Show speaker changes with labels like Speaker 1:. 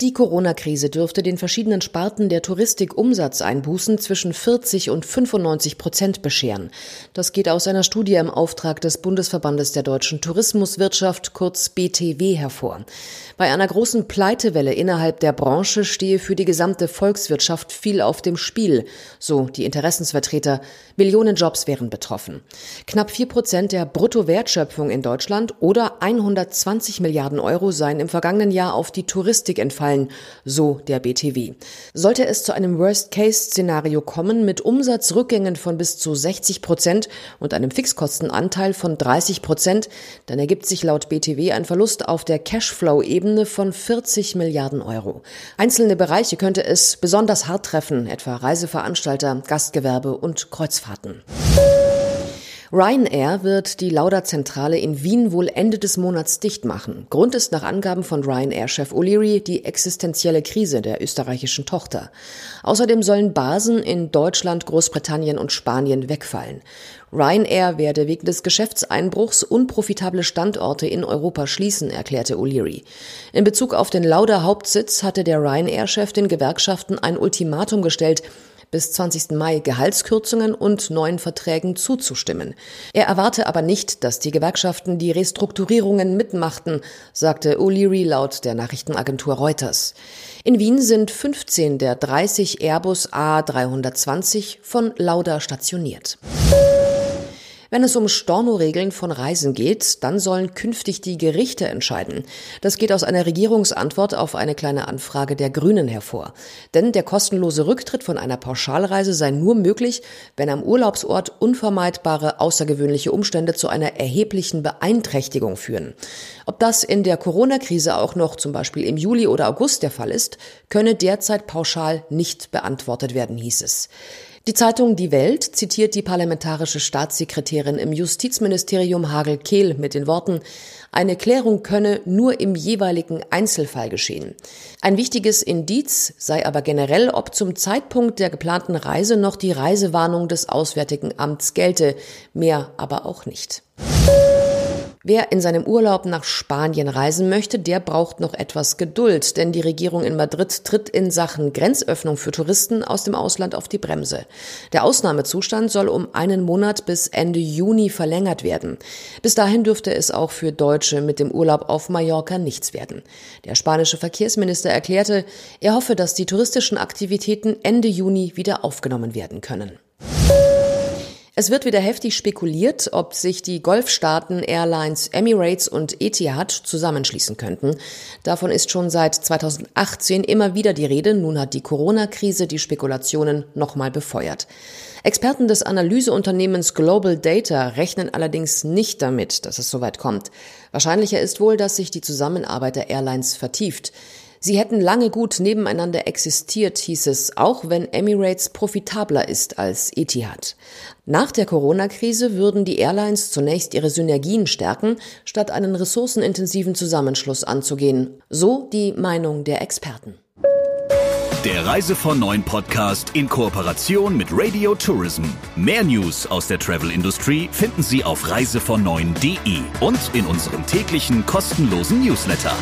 Speaker 1: Die Corona-Krise dürfte den verschiedenen Sparten der Touristik Umsatzeinbußen zwischen 40 und 95 Prozent bescheren. Das geht aus einer Studie im Auftrag des Bundesverbandes der deutschen Tourismuswirtschaft, kurz BTW, hervor. Bei einer großen Pleitewelle innerhalb der Branche stehe für die gesamte Volkswirtschaft viel auf dem Spiel, so die Interessensvertreter. Millionen Jobs wären betroffen. Knapp vier Prozent der Bruttowertschöpfung in Deutschland oder 120 Milliarden Euro seien im vergangenen Jahr auf die Touristik entfallen fallen, so der BTW. Sollte es zu einem Worst-Case-Szenario kommen mit Umsatzrückgängen von bis zu 60 Prozent und einem Fixkostenanteil von 30 Prozent, dann ergibt sich laut BTW ein Verlust auf der Cashflow-Ebene von 40 Milliarden Euro. Einzelne Bereiche könnte es besonders hart treffen, etwa Reiseveranstalter, Gastgewerbe und Kreuzfahrten. Ryanair wird die Lauda-Zentrale in Wien wohl Ende des Monats dicht machen. Grund ist nach Angaben von Ryanair-Chef O'Leary die existenzielle Krise der österreichischen Tochter. Außerdem sollen Basen in Deutschland, Großbritannien und Spanien wegfallen. Ryanair werde wegen des Geschäftseinbruchs unprofitable Standorte in Europa schließen, erklärte O'Leary. In Bezug auf den Lauda-Hauptsitz hatte der Ryanair-Chef den Gewerkschaften ein Ultimatum gestellt, bis 20. Mai Gehaltskürzungen und neuen Verträgen zuzustimmen. Er erwarte aber nicht, dass die Gewerkschaften die Restrukturierungen mitmachten, sagte O'Leary laut der Nachrichtenagentur Reuters. In Wien sind 15 der 30 Airbus A320 von Lauda stationiert. Wenn es um Stornoregeln von Reisen geht, dann sollen künftig die Gerichte entscheiden. Das geht aus einer Regierungsantwort auf eine kleine Anfrage der Grünen hervor. Denn der kostenlose Rücktritt von einer Pauschalreise sei nur möglich, wenn am Urlaubsort unvermeidbare außergewöhnliche Umstände zu einer erheblichen Beeinträchtigung führen. Ob das in der Corona-Krise auch noch zum Beispiel im Juli oder August der Fall ist, könne derzeit pauschal nicht beantwortet werden, hieß es. Die Zeitung Die Welt zitiert die parlamentarische Staatssekretärin im Justizministerium Hagel Kehl mit den Worten, eine Klärung könne nur im jeweiligen Einzelfall geschehen. Ein wichtiges Indiz sei aber generell, ob zum Zeitpunkt der geplanten Reise noch die Reisewarnung des Auswärtigen Amts gelte, mehr aber auch nicht. Wer in seinem Urlaub nach Spanien reisen möchte, der braucht noch etwas Geduld, denn die Regierung in Madrid tritt in Sachen Grenzöffnung für Touristen aus dem Ausland auf die Bremse. Der Ausnahmezustand soll um einen Monat bis Ende Juni verlängert werden. Bis dahin dürfte es auch für Deutsche mit dem Urlaub auf Mallorca nichts werden. Der spanische Verkehrsminister erklärte, er hoffe, dass die touristischen Aktivitäten Ende Juni wieder aufgenommen werden können. Es wird wieder heftig spekuliert, ob sich die Golfstaaten Airlines Emirates und Etihad zusammenschließen könnten. Davon ist schon seit 2018 immer wieder die Rede. Nun hat die Corona-Krise die Spekulationen nochmal befeuert. Experten des Analyseunternehmens Global Data rechnen allerdings nicht damit, dass es soweit kommt. Wahrscheinlicher ist wohl, dass sich die Zusammenarbeit der Airlines vertieft. Sie hätten lange gut nebeneinander existiert, hieß es, auch wenn Emirates profitabler ist als Etihad. Nach der Corona-Krise würden die Airlines zunächst ihre Synergien stärken, statt einen ressourcenintensiven Zusammenschluss anzugehen. So die Meinung der Experten.
Speaker 2: Der Reise von Neuen Podcast in Kooperation mit Radio Tourism. Mehr News aus der Travel Industry finden Sie auf reisevon9.de und in unserem täglichen kostenlosen Newsletter.